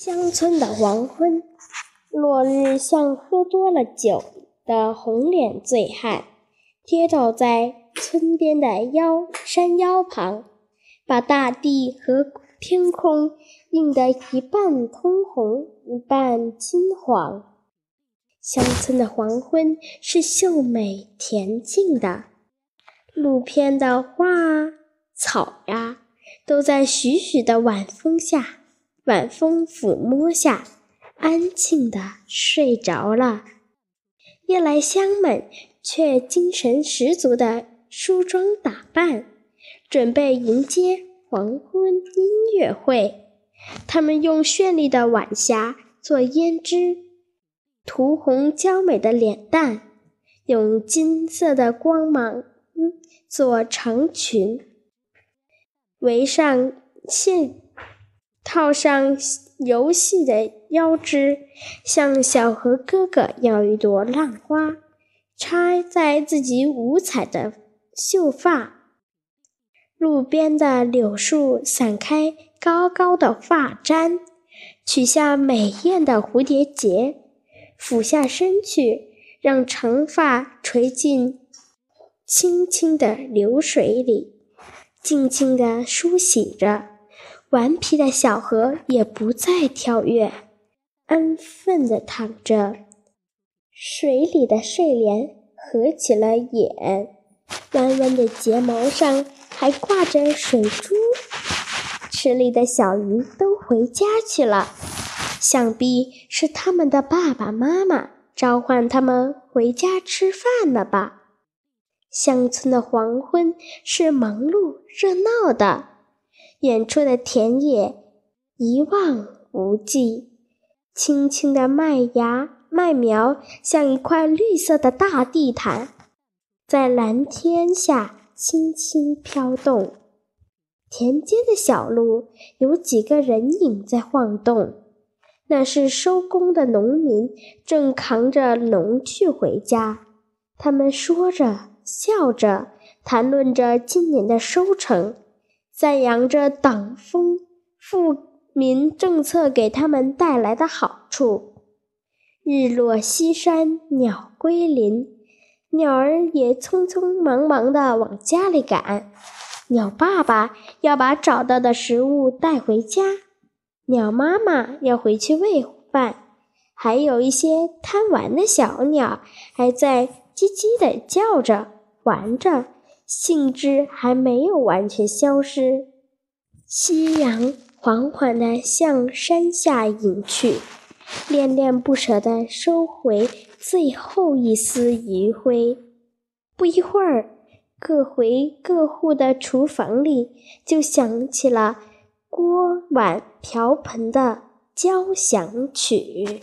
乡村的黄昏，落日像喝多了酒的红脸醉汉，跌倒在村边的腰山腰旁，把大地和天空映得一半通红，一半金黄。乡村的黄昏是秀美恬静的，路边的花啊、草呀，都在徐徐的晚风下。晚风抚摸下，安静地睡着了。夜来香们却精神十足地梳妆打扮，准备迎接黄昏音乐会。他们用绚丽的晚霞做胭脂，涂红娇美的脸蛋，用金色的光芒做长裙，围上线。套上游戏的腰肢，向小河哥哥要一朵浪花插在自己五彩的秀发。路边的柳树散开高高的发簪，取下美艳的蝴蝶结，俯下身去，让长发垂进清清的流水里，静静地梳洗着。顽皮的小河也不再跳跃，安分地躺着。水里的睡莲合起了眼，弯弯的睫毛上还挂着水珠。池里的小鱼都回家去了，想必是他们的爸爸妈妈召唤他们回家吃饭了吧。乡村的黄昏是忙碌热闹的。远处的田野一望无际，青青的麦芽麦苗像一块绿色的大地毯，在蓝天下轻轻飘动。田间的小路有几个人影在晃动，那是收工的农民正扛着农具回家。他们说着笑着，谈论着今年的收成。赞扬着党风富民政策给他们带来的好处。日落西山，鸟归林，鸟儿也匆匆忙忙地往家里赶。鸟爸爸要把找到的食物带回家，鸟妈妈要回去喂饭，还有一些贪玩的小鸟还在叽叽地叫着玩着。兴致还没有完全消失，夕阳缓缓地向山下隐去，恋恋不舍地收回最后一丝余晖。不一会儿，各回各户的厨房里就响起了锅碗瓢盆的交响曲。